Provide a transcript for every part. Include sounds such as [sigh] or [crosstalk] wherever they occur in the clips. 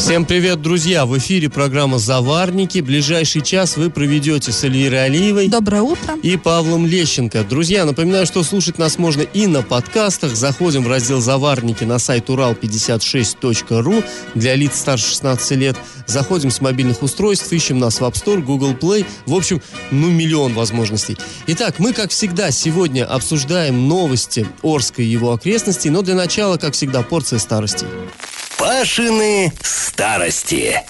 Всем привет, друзья! В эфире программа «Заварники». Ближайший час вы проведете с Эльвирой Алиевой. Доброе утро. И Павлом Лещенко. Друзья, напоминаю, что слушать нас можно и на подкастах. Заходим в раздел «Заварники» на сайт урал56.ру для лиц старше 16 лет. Заходим с мобильных устройств, ищем нас в App Store, Google Play. В общем, ну, миллион возможностей. Итак, мы, как всегда, сегодня обсуждаем новости Орска и его окрестностей, но для начала, как всегда, порция старостей. Пашины старости.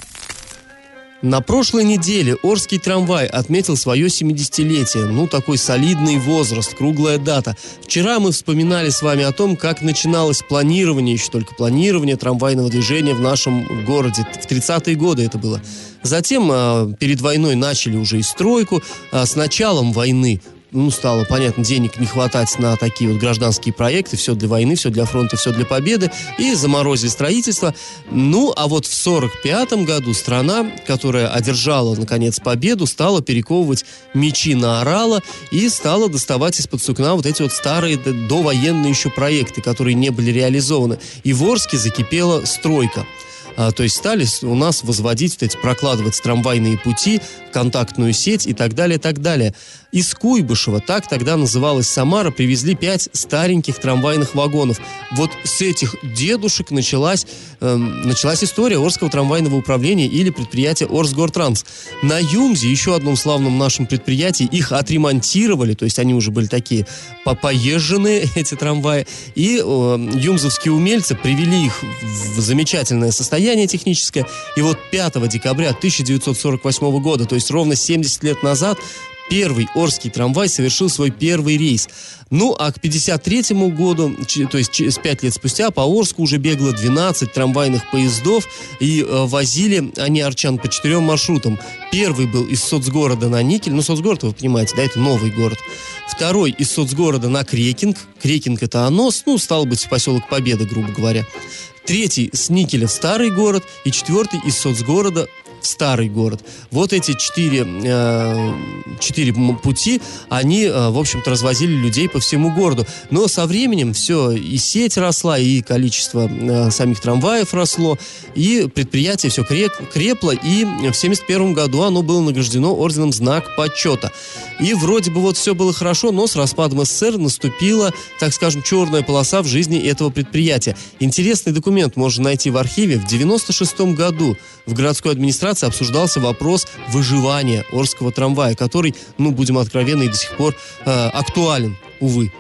На прошлой неделе Орский трамвай отметил свое 70-летие. Ну, такой солидный возраст, круглая дата. Вчера мы вспоминали с вами о том, как начиналось планирование, еще только планирование трамвайного движения в нашем городе. В 30-е годы это было. Затем э, перед войной начали уже и стройку. Э, с началом войны ну, стало понятно, денег не хватать на такие вот гражданские проекты, все для войны, все для фронта, все для победы, и заморозили строительство. Ну, а вот в 45 году страна, которая одержала, наконец, победу, стала перековывать мечи на орала и стала доставать из-под сукна вот эти вот старые довоенные еще проекты, которые не были реализованы. И в Орске закипела стройка. А, то есть стали у нас возводить, вот эти, прокладывать трамвайные пути, контактную сеть и так далее, так далее. Из Куйбышева, так тогда называлась Самара, привезли пять стареньких трамвайных вагонов. Вот с этих дедушек началась, э, началась история Орского трамвайного управления или предприятия Орсгортранс. На Юмзе, еще одном славном нашем предприятии, их отремонтировали, то есть они уже были такие поезженные, [laughs] эти трамваи, и э, юмзовские умельцы привели их в замечательное состояние техническое. И вот 5 декабря 1948 года, то есть ровно 70 лет назад, первый Орский трамвай совершил свой первый рейс. Ну, а к 53 году, то есть через 5 лет спустя, по Орску уже бегло 12 трамвайных поездов, и э, возили они арчан по четырем маршрутам. Первый был из соцгорода на Никель, ну, соцгород, вы понимаете, да, это новый город. Второй из соцгорода на Крекинг. Крекинг это Анос, ну, стал быть, поселок Победы, грубо говоря. Третий с Никеля старый город, и четвертый из соцгорода в старый город. Вот эти четыре, э, четыре пути, они, э, в общем-то, развозили людей по всему городу. Но со временем все, и сеть росла, и количество э, самих трамваев росло, и предприятие все креп, крепло, и в 71 году оно было награждено орденом «Знак почета». И вроде бы вот все было хорошо, но с распадом СССР наступила, так скажем, черная полоса в жизни этого предприятия. Интересный документ можно найти в архиве. В 96 году в городской администрации обсуждался вопрос выживания Орского трамвая, который, ну, будем откровенны, и до сих пор э, актуален, увы.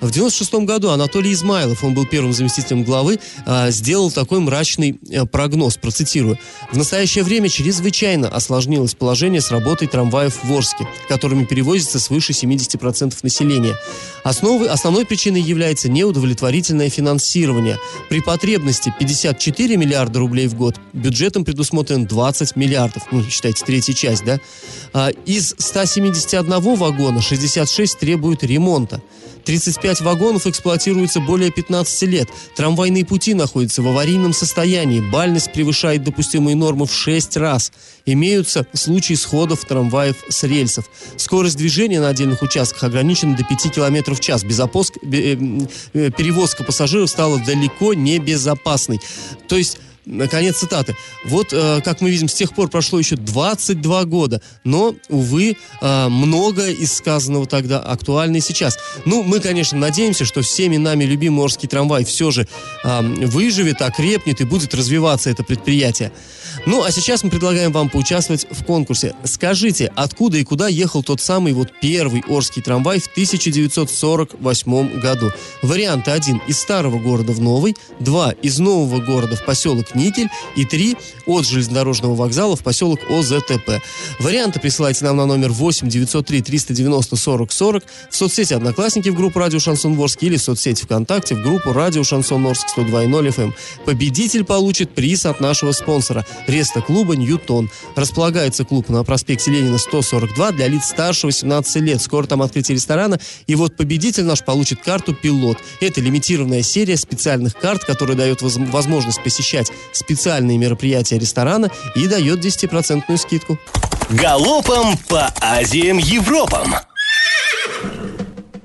В 96 году Анатолий Измайлов, он был первым заместителем главы, а, сделал такой мрачный э, прогноз, процитирую. «В настоящее время чрезвычайно осложнилось положение с работой трамваев в Орске, которыми перевозится свыше 70% населения. Основы, основной причиной является неудовлетворительное финансирование. При потребности 54 миллиарда рублей в год бюджетом предусмотрен 20 миллиардов. Ну, считайте, третья часть, да? А, из 171 вагона 66 требуют ремонта. 35 вагонов эксплуатируются более 15 лет. Трамвайные пути находятся в аварийном состоянии. Бальность превышает допустимые нормы в 6 раз. Имеются случаи сходов трамваев с рельсов. Скорость движения на отдельных участках ограничена до 5 км в час. Безопоск... Э, э, перевозка пассажиров стала далеко небезопасной. То есть Конец цитаты. Вот, э, как мы видим, с тех пор прошло еще 22 года, но, увы, э, многое из сказанного тогда актуально и сейчас. Ну, мы, конечно, надеемся, что всеми нами любимый Орский трамвай все же э, выживет, окрепнет и будет развиваться это предприятие. Ну, а сейчас мы предлагаем вам поучаствовать в конкурсе. Скажите, откуда и куда ехал тот самый вот первый Орский трамвай в 1948 году? Варианты 1. Из старого города в новый, 2. Из нового города в поселок Никель и три от железнодорожного вокзала в поселок ОЗТП. Варианты присылайте нам на номер 8 903 390 40 40 в соцсети Одноклассники в группу Радио Шансон Орск или в соцсети ВКонтакте в группу Радио Шансон Орск 102.0 FM. Эм. Победитель получит приз от нашего спонсора Реста клуба Ньютон. Располагается клуб на проспекте Ленина 142 для лиц старше 18 лет. Скоро там открытие ресторана. И вот победитель наш получит карту «Пилот». Это лимитированная серия специальных карт, которая дает возможность посещать специальные мероприятия ресторана и дает 10% скидку. Галопом по Азиям Европам!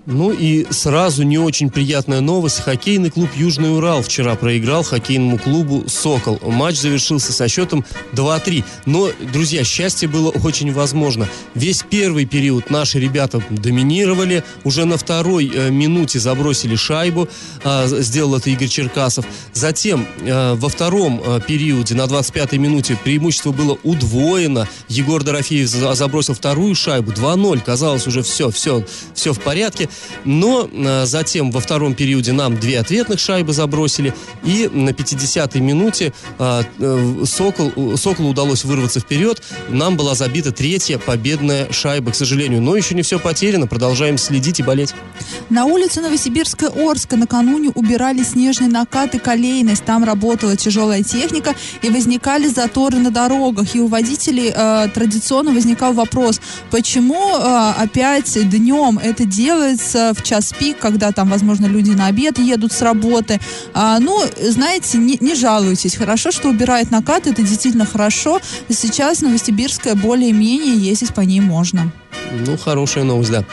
Ну и сразу не очень приятная новость. Хоккейный клуб «Южный Урал» вчера проиграл хоккейному клубу «Сокол». Матч завершился со счетом 2-3. Но, друзья, счастье было очень возможно. Весь первый период наши ребята доминировали. Уже на второй э, минуте забросили шайбу. Э, сделал это Игорь Черкасов. Затем э, во втором э, периоде на 25-й минуте преимущество было удвоено. Егор Дорофеев забросил вторую шайбу. 2-0. Казалось уже все, все, все в порядке. Но э, затем во втором периоде нам две ответных шайбы забросили. И на 50-й минуте э, э, Сокол, Соколу удалось вырваться вперед. Нам была забита третья победная шайба, к сожалению. Но еще не все потеряно. Продолжаем следить и болеть. На улице Новосибирская Орска накануне убирали снежные накаты колейность. Там работала тяжелая техника и возникали заторы на дорогах. И у водителей э, традиционно возникал вопрос, почему э, опять днем это делается в час пик, когда там, возможно, люди на обед едут с работы. А, ну, знаете, не, не жалуйтесь. Хорошо, что убирает накат, это действительно хорошо. Сейчас Новосибирская более-менее ездить по ней можно. Ну, хорошая новость, да.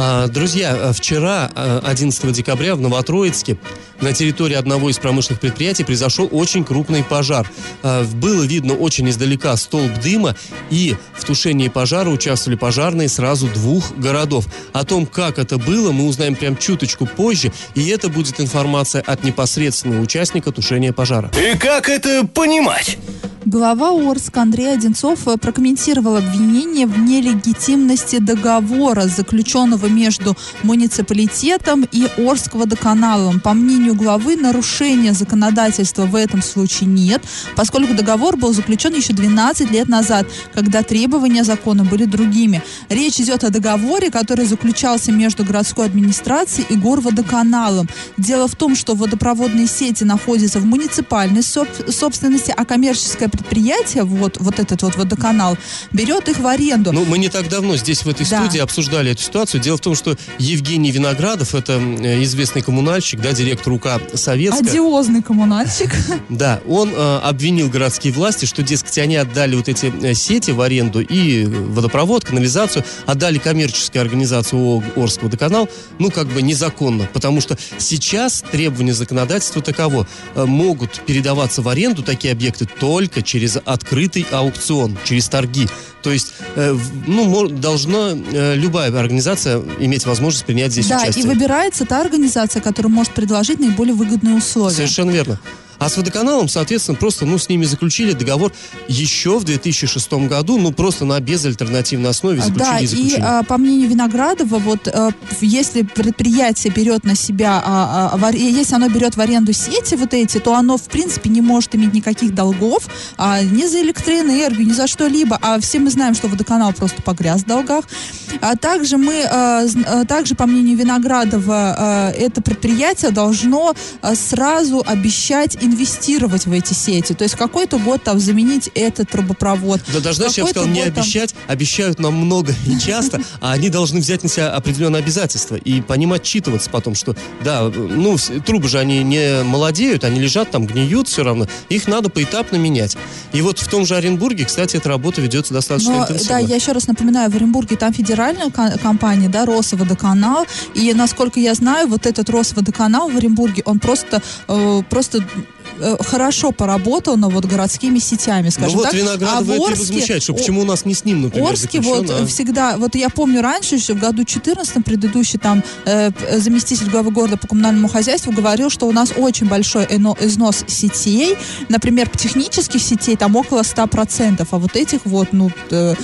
А, друзья, вчера, 11 а, декабря, в Новотроицке на территории одного из промышленных предприятий произошел очень крупный пожар. А, было видно очень издалека столб дыма, и в тушении пожара участвовали пожарные сразу двух городов. О том, как это было, мы узнаем прям чуточку позже, и это будет информация от непосредственного участника тушения пожара. И как это понимать? Глава Орска Андрей Одинцов э, прокомментировал обвинение в нелегитимности договора, заключенного между муниципалитетом и Орского водоканалом. По мнению главы, нарушения законодательства в этом случае нет, поскольку договор был заключен еще 12 лет назад, когда требования закона были другими. Речь идет о договоре, который заключался между городской администрацией и горводоканалом. Дело в том, что водопроводные сети находятся в муниципальной собственности, а коммерческая предприятие, вот, вот этот вот водоканал, берет их в аренду. Ну, мы не так давно здесь в этой да. студии обсуждали эту ситуацию. Дело в том, что Евгений Виноградов, это э, известный коммунальщик, да, директор УК Советская. Одиозный коммунальщик. [laughs] Да, он э, обвинил городские власти, что, дескать, они отдали вот эти э, сети в аренду и водопровод, канализацию, отдали коммерческой организации ООО Орск водоканал, ну, как бы незаконно, потому что сейчас требования законодательства таково. Могут передаваться в аренду такие объекты только через открытый аукцион, через торги. То есть, э, ну, должна э, любая организация иметь возможность принять здесь да, участие. Да, и выбирается та организация, которая может предложить наиболее выгодные условия. Совершенно верно. А с водоканалом, соответственно, просто, ну, с ними заключили договор еще в 2006 году, ну, просто на безальтернативной основе заключили да, и заключили. и а, по мнению Виноградова, вот а, если предприятие берет на себя, а, а, если оно берет в аренду сети вот эти, то оно, в принципе, не может иметь никаких долгов ни за электроэнергию, ни за что-либо. А все мы знаем, что водоканал просто погряз в долгах. А также мы, а, а также по мнению Виноградова, это предприятие должно сразу обещать инвестировать в эти сети. То есть какой-то год там заменить этот трубопровод. Да даже, знаешь, я бы сказал, не обещать, там... обещают нам много и часто, а они должны взять на себя определенные обязательства и по ним отчитываться потом, что да, ну, трубы же они не молодеют, они лежат там, гниют все равно, их надо поэтапно менять. И вот в том же Оренбурге, кстати, эта работа ведется достаточно Но, интенсивно. Да, я еще раз напоминаю, в Оренбурге там федеральная компания, да, Росводоканал, и насколько я знаю, вот этот Росводоканал в Оренбурге, он просто, э, просто Э, хорошо поработал, но вот городскими сетями, скажем ну вот так. Виноградов а это Орске, возмущает, что почему у нас не с ним, например, Орске вот а? всегда, вот я помню раньше, еще в году 14 предыдущий там э, заместитель главы города по коммунальному хозяйству говорил, что у нас очень большой износ сетей, например, технических сетей там около 100%, а вот этих вот, ну, э,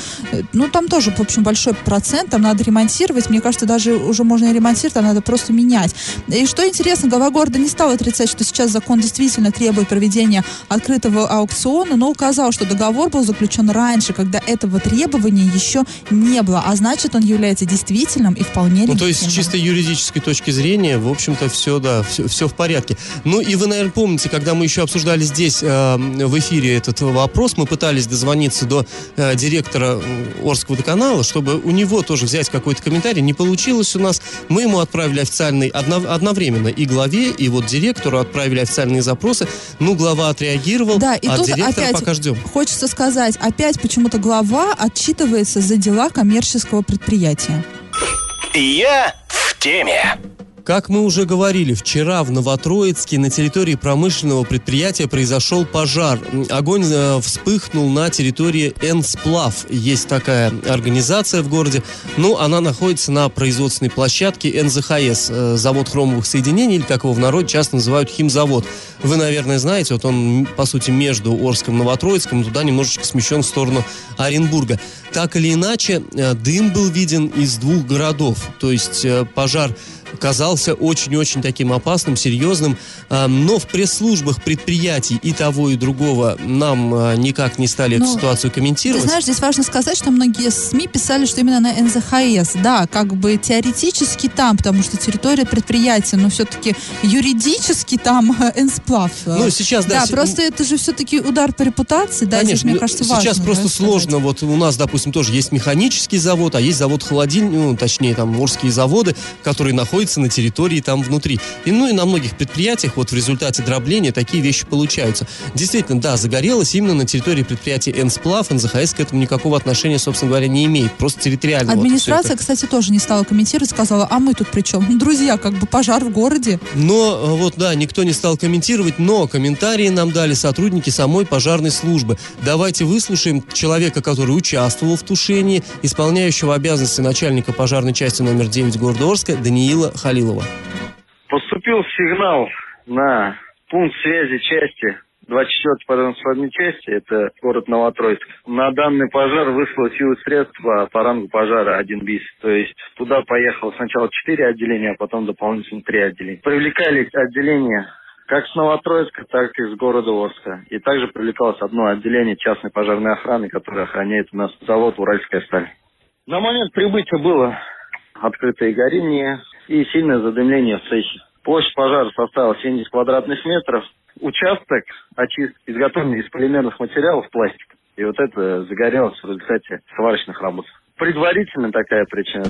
ну там тоже, в общем, большой процент, там надо ремонтировать, мне кажется, даже уже можно и ремонтировать, там надо просто менять. И что интересно, глава города не стал отрицать, что сейчас закон действительно требует требует проведения открытого аукциона, но указал, что договор был заключен раньше, когда этого требования еще не было, а значит, он является действительным и вполне Ну, легитимным. то есть, с чисто юридической точки зрения, в общем-то, все, да, все, все в порядке. Ну, и вы, наверное, помните, когда мы еще обсуждали здесь э, в эфире этот вопрос, мы пытались дозвониться до э, директора Орского водоканала, чтобы у него тоже взять какой-то комментарий. Не получилось у нас. Мы ему отправили официальный, одно- одновременно и главе, и вот директору отправили официальные запросы. Ну, глава отреагировал, Да, и а тут директора опять пока ждем. хочется сказать, опять почему-то глава отчитывается за дела коммерческого предприятия. Я в теме. Как мы уже говорили, вчера в Новотроицке на территории промышленного предприятия произошел пожар. Огонь э, вспыхнул на территории Энсплав. Есть такая организация в городе. Ну, она находится на производственной площадке НЗХС, э, завод хромовых соединений, или как его в народе часто называют химзавод. Вы, наверное, знаете, вот он, по сути, между Орском и Новотроицком, туда немножечко смещен в сторону Оренбурга. Так или иначе, э, дым был виден из двух городов. То есть пожар казался очень-очень таким опасным, серьезным. А, Но в пресс-службах предприятий и того, и другого нам а, никак не стали эту Ну, ситуацию Ты комментировать. знаешь, здесь важно сказать, что многие СМИ писали, что именно на НЗХС. Да, как бы теоретически там, потому что территория предприятия, но все-таки юридически там э, Энсплав. Ну, сейчас, да, Да, се- просто это же все-таки удар по репутации, да, здесь, Конечно, мне ну, кажется, сейчас важно. просто да, сложно. Вот у нас, допустим, тоже есть механический завод, а есть завод холодильник, ну, точнее, там морские заводы, которые находятся на территории там внутри. И, ну и на многих предприятиях вот в результате дробления такие вещи получаются. Действительно, да, загорелось именно на территории предприятия Энсплав, НЗХС к этому никакого отношения, собственно говоря, не имеет. Просто территориально. вот Администрация, это. кстати, тоже не стала комментировать, сказала, а мы тут при чем? Друзья, как бы пожар в городе. Но э, вот да, никто не стал комментировать, но комментарии нам дали сотрудники самой пожарной службы. Давайте выслушаем человека, который участвовал в тушении, исполняющего обязанности начальника пожарной части номер 9 города Орска Даниила Халилова. Поступил сигнал на пункт связи части 24 пожарно-спасательной части, это город Новотроицк. На данный пожар выслал силы средства по рангу пожара 1 БИС. То есть туда поехало сначала 4 отделения, а потом дополнительно 3 отделения. Привлекали отделения как с Новотроицка, так и с города Орска. И также привлекалось одно отделение частной пожарной охраны, которое охраняет у нас завод «Уральская сталь». На момент прибытия было открытое горение и сильное задымление в цехе. Площадь пожара составила 70 квадратных метров. Участок очистки изготовлен из полимерных материалов пластика. И вот это загорелось в результате сварочных работ. Предварительно такая причина.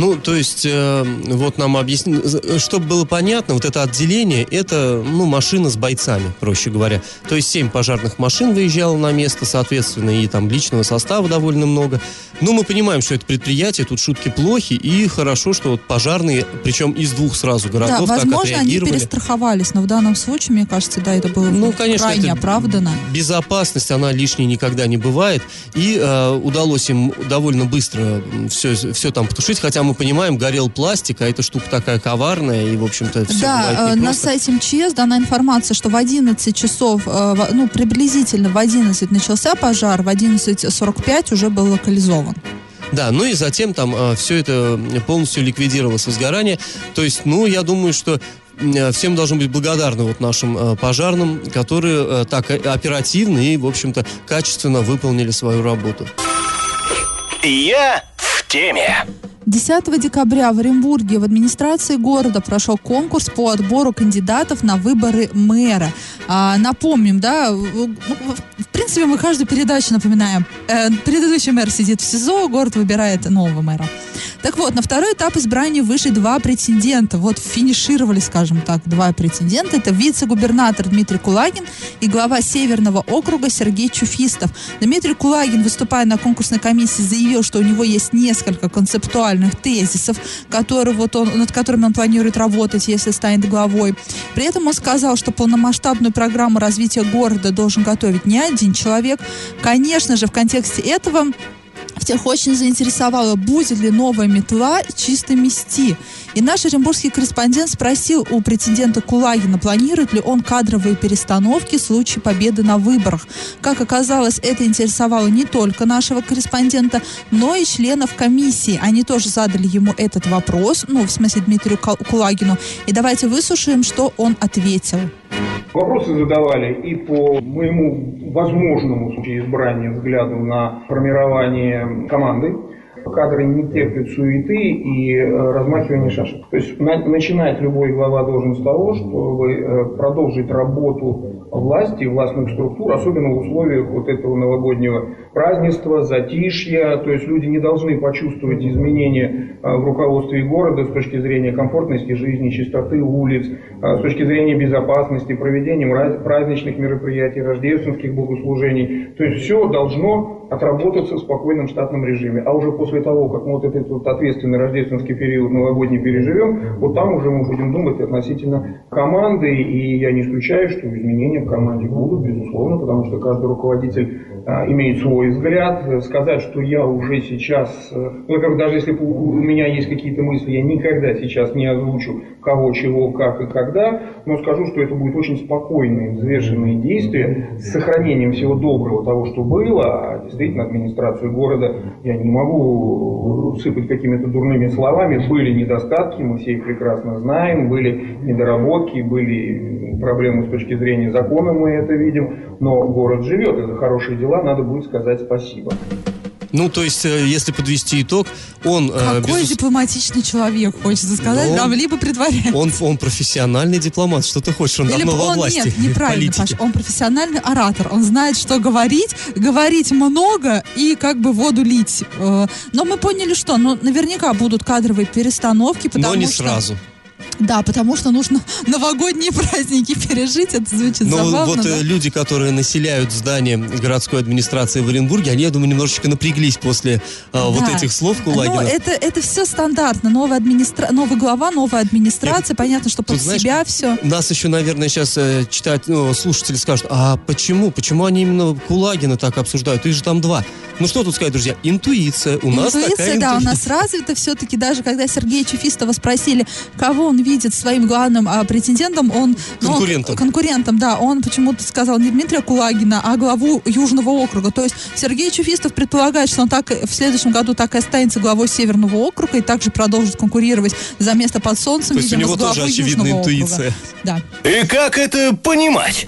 Ну, то есть, э, вот нам объяснили, чтобы было понятно, вот это отделение, это, ну, машина с бойцами, проще говоря. То есть, семь пожарных машин выезжало на место, соответственно, и там личного состава довольно много. Ну, мы понимаем, что это предприятие, тут шутки плохи, и хорошо, что вот пожарные, причем из двух сразу Да, городов, так возможно, они отреагировали. перестраховались, но в данном случае, мне кажется, да, это было Ну, конечно, крайне это оправдано. Безопасность, она лишней никогда не бывает. И э, удалось им довольно быстро все, все там потушить. Хотя мы понимаем, горел пластик, а эта штука такая коварная. И, в общем-то, все Да, э, на сайте МЧС дана информация, что в 11 часов, э, ну, приблизительно в 11 начался пожар, в 11.45 уже был локализован. Да, ну и затем там все это полностью ликвидировалось возгорание. То есть, ну, я думаю, что э, всем должны быть благодарны вот нашим э, пожарным, которые э, так э, оперативно и, в общем-то, качественно выполнили свою работу. Я в теме. 10 декабря в Оренбурге в администрации города прошел конкурс по отбору кандидатов на выборы мэра. А, напомним, да, в принципе, мы каждую передачу напоминаем. Э, предыдущий мэр сидит в СИЗО, город выбирает нового мэра. Так вот, на второй этап избрания вышли два претендента. Вот финишировали, скажем так, два претендента. Это вице-губернатор Дмитрий Кулагин и глава Северного округа Сергей Чуфистов. Дмитрий Кулагин, выступая на конкурсной комиссии, заявил, что у него есть несколько концептуальных тезисов, которые вот он, над которыми он планирует работать, если станет главой. При этом он сказал, что полномасштабную программу развития города должен готовить не один человек. Конечно же, в контексте этого всех очень заинтересовало, будет ли новая метла чисто мести. И наш оренбургский корреспондент спросил у претендента Кулагина, планирует ли он кадровые перестановки в случае победы на выборах. Как оказалось, это интересовало не только нашего корреспондента, но и членов комиссии. Они тоже задали ему этот вопрос, ну, в смысле Дмитрию Кулагину. И давайте выслушаем, что он ответил. Вопросы задавали и по моему возможному в случае избрания взгляду на формирование команды кадры не терпят суеты и э, размахивания шашек. То есть на, начинать любой глава должен с того, чтобы э, продолжить работу власти, властных структур, особенно в условиях вот этого новогоднего празднества, затишья. То есть люди не должны почувствовать изменения э, в руководстве города с точки зрения комфортности жизни, чистоты улиц, с точки зрения безопасности, проведением праздничных мероприятий, рождественских богослужений. То есть все должно отработаться в спокойном штатном режиме. А уже после того, как мы вот этот вот ответственный рождественский период новогодний переживем, вот там уже мы будем думать относительно команды, и я не исключаю, что изменения в команде будут, безусловно, потому что каждый руководитель а, имеет свой взгляд. Сказать, что я уже сейчас, э, ну, даже если у меня есть какие-то мысли, я никогда сейчас не озвучу кого, чего, как и когда, но скажу, что это будет очень спокойные, взвешенные действия с сохранением всего доброго того, что было, а действительно администрацию города я не могу сыпать какими-то дурными словами. Были недостатки, мы все их прекрасно знаем, были недоработки, были проблемы с точки зрения закона, мы это видим, но город живет, за хорошие дела надо будет сказать спасибо. Ну, то есть, э, если подвести итог, он... Э, Какой безус... дипломатичный человек, хочется сказать, он, нам либо притворяется. Он, он профессиональный дипломат, что ты хочешь, он Или давно он, во власти. Нет, неправильно, [laughs] Паш, он профессиональный оратор, он знает, что говорить, говорить много и как бы воду лить. Э, но мы поняли, что, ну, наверняка будут кадровые перестановки, потому Но не что... сразу. Да, потому что нужно [laughs] новогодние праздники пережить, это звучит Но забавно. вот да? э, люди, которые населяют здание городской администрации в Оренбурге, они, я думаю, немножечко напряглись после э, да. вот этих слов Кулагина. Ну, это, это все стандартно. Новая администра... Новый глава, новая администрация, Нет, понятно, что под тут, знаешь, себя все. Нас еще, наверное, сейчас э, читать, ну, слушатели скажут, а почему? Почему они именно Кулагина так обсуждают? Их же там два. Ну что тут сказать, друзья? Интуиция. У интуиция, нас такая да, у нас развита все-таки. Даже когда Сергея Чуфистова спросили, кого он видит своим главным а, претендентом, он... Конкурентом. Ну, конкурентом, да. Он почему-то сказал не Дмитрия Кулагина, а главу Южного округа. То есть Сергей Чуфистов предполагает, что он так в следующем году так и останется главой Северного округа и также продолжит конкурировать за место под солнцем, То есть видимо, у него тоже очевидная интуиция. Округа. Да. И как это понимать?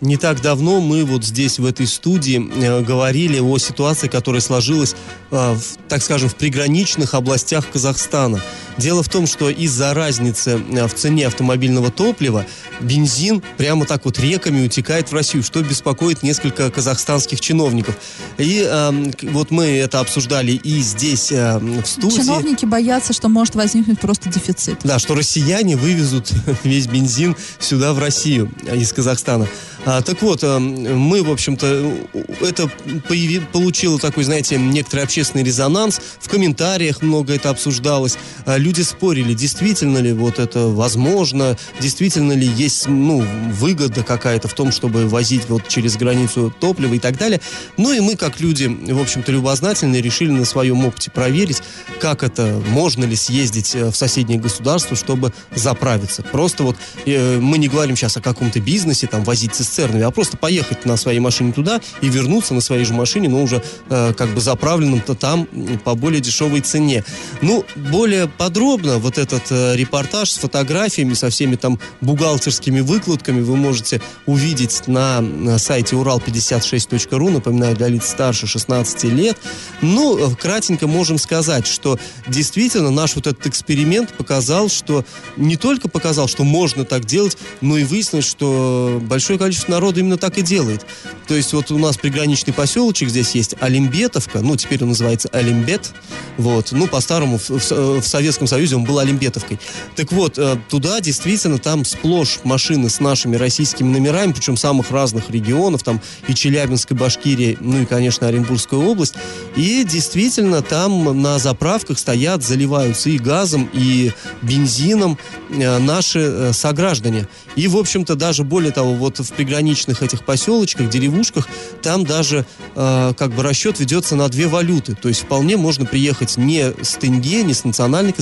Не так давно мы вот здесь, в этой студии, э, говорили о ситуации, которая сложилась, э, в, так скажем, в приграничных областях Казахстана. Дело в том, что из-за разницы э, в цене автомобильного топлива бензин прямо так вот реками утекает в Россию, что беспокоит несколько казахстанских чиновников. И э, вот мы это обсуждали и здесь, э, в студии. Чиновники боятся, что может возникнуть просто дефицит. Да, что россияне вывезут [laughs] весь бензин сюда, в Россию, из Казахстана. А, так вот, а, мы, в общем-то, это появи, получило такой, знаете, некоторый общественный резонанс. В комментариях много это обсуждалось. Люди спорили, действительно ли вот это возможно, действительно ли есть, ну, выгода какая-то в том, чтобы возить вот через границу топливо и так далее. Ну и мы, как люди, в общем-то, любознательные, решили на своем опыте проверить, как это, можно ли съездить э, в соседнее государство, чтобы заправиться. Просто вот э, мы не говорим сейчас о каком-то бизнесе, там, возить цистернами, а просто поехать на своей машине туда и вернуться на своей же машине, но уже э, как бы заправленным-то там по более дешевой цене. Ну, более подробно вот этот э, репортаж с фотографиями, со всеми там бухгалтерскими выкладками вы можете увидеть на, сайте урал56.ру, напоминаю, для лиц старше 16 лет. Ну, э, кратенько можем сказать, что действительно наш вот этот эксперимент показал, что не только показал, что можно так делать, но и выяснилось, что большое количество народа именно так и делает. То есть вот у нас приграничный поселочек здесь есть Олимбетовка, ну теперь он называется Олимбет, вот, ну по-старому в, в, в Советском Союзе он был Олимбетовкой. Так вот, э, туда действительно там сплошь машины с нашими российскими номерами, причем самых разных регионов, там и Челябинск, и Башкирия, ну и, конечно, Оренбургская область. И действительно там на заправках стоят, заливаются и газом, и бензином э, наши э, сограждане. И, в общем-то, даже более того, вот в приграничных этих поселочках, деревушках, там даже как бы расчет ведется на две валюты. То есть вполне можно приехать не с тенге, не с национальной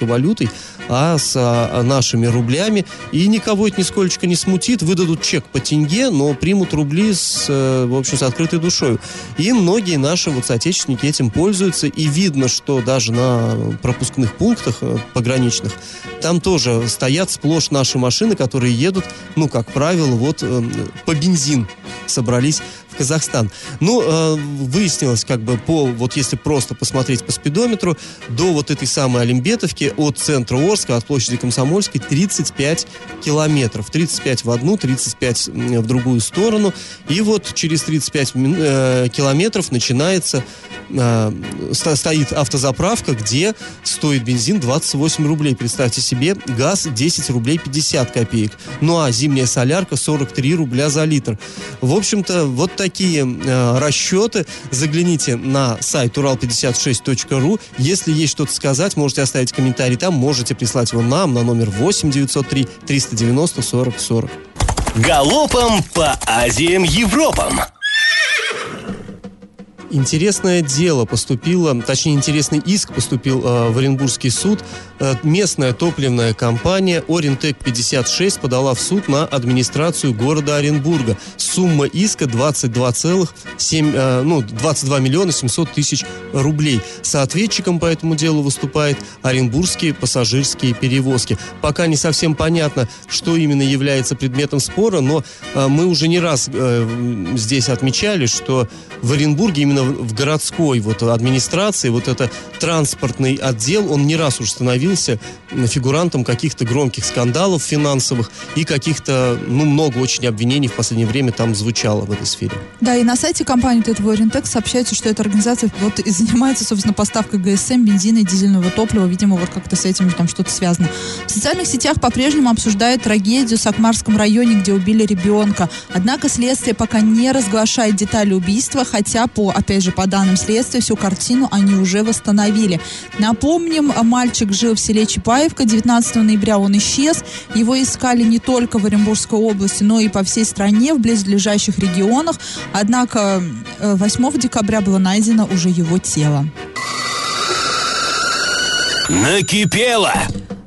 валютой, а с а, нашими рублями. И никого это нисколько не смутит. Выдадут чек по тенге, но примут рубли с, э, в общем, с открытой душой. И многие наши вот соотечественники этим пользуются. И видно, что даже на пропускных пунктах э, пограничных там тоже стоят сплошь наши машины, которые едут, ну, как правило, вот э, по бензин собрались Казахстан. Ну, э, выяснилось, как бы, по, вот если просто посмотреть по спидометру, до вот этой самой Олимбетовки от центра Орска, от площади Комсомольской, 35 километров. 35 в одну, 35 в другую сторону. И вот через 35 э, километров начинается, э, стоит автозаправка, где стоит бензин 28 рублей. Представьте себе, газ 10 рублей 50 копеек. Ну, а зимняя солярка 43 рубля за литр. В общем-то, вот такие э, расчеты. Загляните на сайт урал56.ру. Если есть что-то сказать, можете оставить комментарий там, можете прислать его нам на номер 8 903 390 40 40. Галопом по Азиям Европам. Интересное дело поступило, точнее, интересный иск поступил э, в Оренбургский суд. Э, местная топливная компания Орентек-56 подала в суд на администрацию города Оренбурга. Сумма иска 22,7, э, ну, 22 миллиона 700 тысяч рублей. Соответчиком по этому делу выступает Оренбургские пассажирские перевозки. Пока не совсем понятно, что именно является предметом спора, но э, мы уже не раз э, здесь отмечали, что в Оренбурге именно в городской вот администрации, вот это транспортный отдел, он не раз уж становился фигурантом каких-то громких скандалов финансовых и каких-то, ну, много очень обвинений в последнее время там звучало в этой сфере. Да, и на сайте компании этого Орентекс сообщается, что эта организация вот и занимается, собственно, поставкой ГСМ, бензина и дизельного топлива. Видимо, вот как-то с этим там что-то связано. В социальных сетях по-прежнему обсуждают трагедию в Сакмарском районе, где убили ребенка. Однако следствие пока не разглашает детали убийства, хотя по, опять же, по данным следствия, всю картину они уже восстановили. Напомним, мальчик жил в селе Чапаевка. 19 ноября он исчез. Его искали не только в Оренбургской области, но и по всей стране, в близлежащих регионах. Однако 8 э, декабря было найдено уже его тело. Накипело!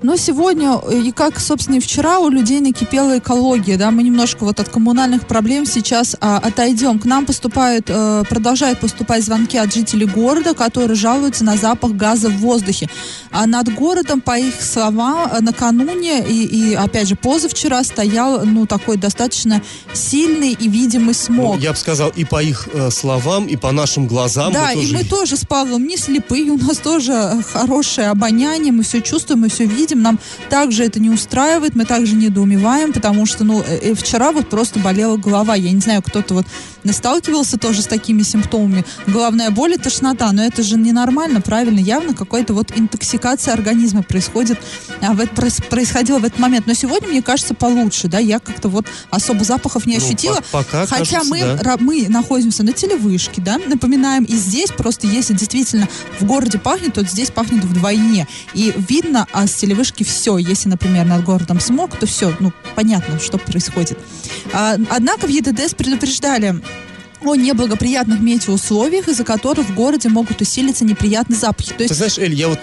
Но сегодня, э, и как, собственно, и вчера, у людей накипела экология, да, мы немножко вот от коммунальных проблем сейчас а, отойдем. К нам поступают, а, продолжают поступать звонки от жителей города, которые жалуются на запах газа в воздухе. А над городом, по их словам, э, накануне и, и опять же, позавчера стоял, ну, такой достаточно сильный и видимый смог. Ну, я бы сказал, и по их э, словам, и по нашим глазам. Да, мы и мы тоже с Павлом не слепые, у нас тоже хорошее обоняние, мы все чувствуем, мы все видим, этим нам также это не устраивает, мы также недоумеваем, потому что, ну, э, э, вчера вот просто болела голова. Я не знаю, кто-то вот сталкивался тоже с такими симптомами. Головная боль и тошнота, но это же ненормально, правильно? Явно какая-то вот интоксикация организма происходит, а в это, происходила в этот момент. Но сегодня, мне кажется, получше, да, я как-то вот особо запахов не ну, ощутила. Ну, пока, хотя кажется, мы, да. мы находимся на телевышке, да, напоминаем, и здесь просто если действительно в городе пахнет, то здесь пахнет вдвойне. И видно а с телевышки все. Если, например, над городом смог, то все, ну, понятно, что происходит. А, однако в ЕДДС предупреждали о неблагоприятных метеоусловиях, из-за которых в городе могут усилиться неприятные запахи. То есть... Ты знаешь, Эль, я вот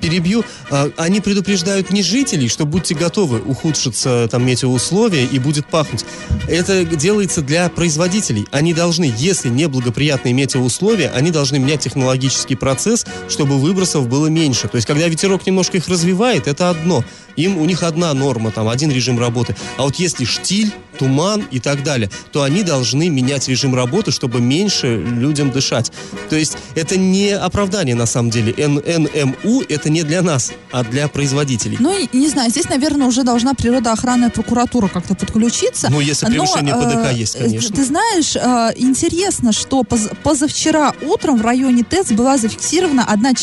перебью. А, они предупреждают не жителей, что будьте готовы, ухудшится там метеоусловия и будет пахнуть. Это делается для производителей. Они должны, если неблагоприятные метеоусловия, они должны менять технологический процесс, чтобы выбросов было меньше. То есть, когда ветерок немножко их развивает, это одно. Им, у них одна норма, там, один режим работы. А вот если штиль, туман и так далее, то они должны менять режим работы, чтобы меньше людям дышать. То есть это не оправдание на самом деле. ННМУ это не для нас, а для производителей. Ну, не знаю, здесь, наверное, уже должна природоохранная прокуратура как-то подключиться. Ну, если превышение Но, ПДК э, есть, конечно. Ты знаешь, э, интересно, что поз позавчера утром в районе ТЭЦ была зафиксирована 1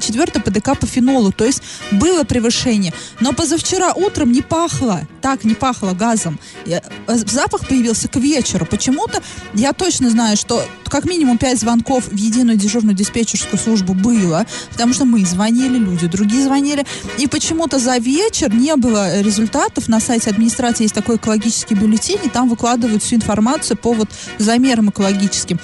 четвертая ПДК по фенолу, то есть было превышение. Но позавчера утром не пахло, так не пахло газом. Э, запах появился к вечеру. Почему-то я точно знаю, что как минимум 5 звонков в единую дежурную диспетчерскую службу было, потому что мы звонили, люди другие звонили, и почему-то за вечер не было результатов. На сайте администрации есть такой экологический бюллетень, и там выкладывают всю информацию по вот замерам экологическим.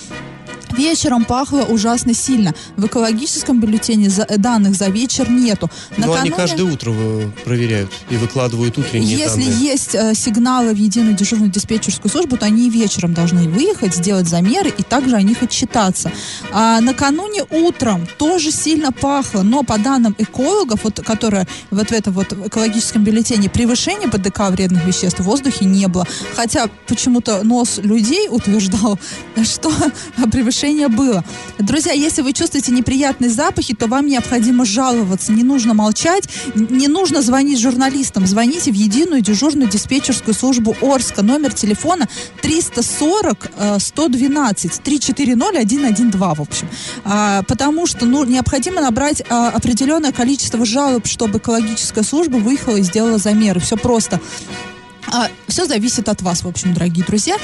Вечером пахло ужасно сильно. В экологическом бюллетене за, э, данных за вечер нету. Но они каждое утро вы- проверяют и выкладывают утренние Если данные. есть э, сигналы в единую дежурную диспетчерскую службу, то они вечером должны выехать, сделать замеры и также о них отчитаться. А накануне утром тоже сильно пахло, но по данным экологов, вот, которые вот в этом вот экологическом бюллетене, превышения ПДК вредных веществ в воздухе не было. Хотя почему-то нос людей утверждал, [laughs] что [laughs] превышение было. Друзья, если вы чувствуете неприятные запахи, то вам необходимо жаловаться. Не нужно молчать, не нужно звонить журналистам. Звоните в единую дежурную диспетчерскую службу Орска. Номер телефона 340 э, 112 340 112, в общем. А, потому что ну, необходимо набрать а, определенное количество жалоб, чтобы экологическая служба выехала и сделала замеры. Все просто. Все зависит от вас, в общем, дорогие друзья.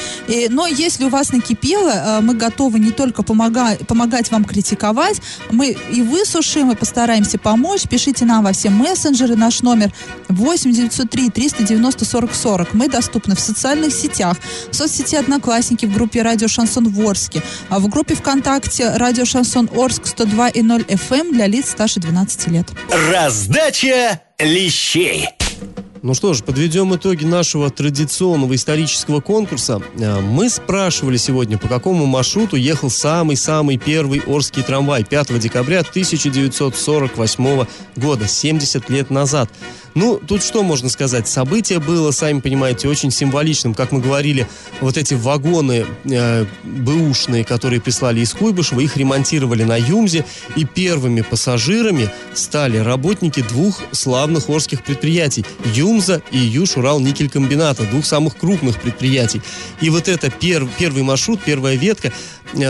Но если у вас накипело, э, мы готовы не только помога- помогать вам критиковать, мы и высушим, и постараемся помочь. Пишите нам во все мессенджеры. Наш номер 8 903 390 40 40. Мы доступны в социальных сетях, в соцсети Одноклассники, в группе Радио Шансон в Орске, а в группе ВКонтакте Радио Шансон Орск 102 и 0 FM для лиц старше 12 лет. Раздача лещей. Ну что ж, подведем итоги нашего традиционного исторического конкурса. Э, Мы спрашивали сегодня, по какому маршруту ехал самый-самый первый Орский трамвай 5 декабря 1948 года, 70 лет назад. Ну, тут что можно сказать? Событие было, сами понимаете, очень символичным. Как мы говорили, вот эти вагоны э, бэушные, которые прислали из Куйбышева, их ремонтировали на Юмзе, и первыми пассажирами стали работники двух славных орских предприятий – Юмза и Юж-Урал никелькомбината, двух самых крупных предприятий. И вот это пер- первый маршрут, первая ветка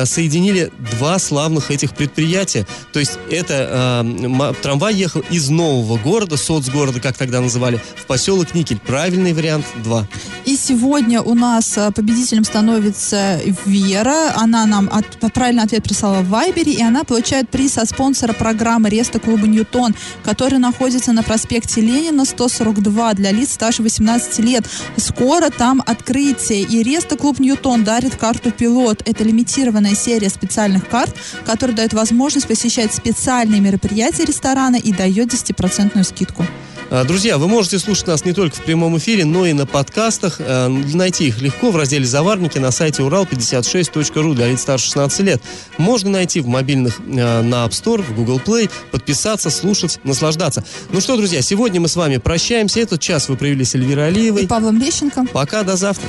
соединили два славных этих предприятия. То есть это э, ма- трамвай ехал из нового города, соцгорода, как тогда называли, в поселок Никель. Правильный вариант 2. И сегодня у нас э, победителем становится Вера. Она нам от- правильный ответ прислала в Вайбере, и она получает приз от спонсора программы Реста клуба Ньютон, который находится на проспекте Ленина 142 для лиц старше 18 лет. Скоро там открытие, и Реста клуб Ньютон дарит карту пилот. Это лимитированная серия специальных карт, которая дает возможность посещать специальные мероприятия ресторана и дает 10% скидку. А, Друзья, вы можете слушать нас не только в прямом эфире, но и на подкастах. Э, Найти их легко в разделе «Заварники» на сайте урал56.ру для лиц старше 16 лет. Можно найти в мобильных э, на App Store, в Google Play, подписаться, слушать, наслаждаться. Ну что, друзья, сегодня мы с вами прощаемся. Этот час вы провели с Эльвирой И Алиевой. Павлом Лещенко. Пока, до завтра.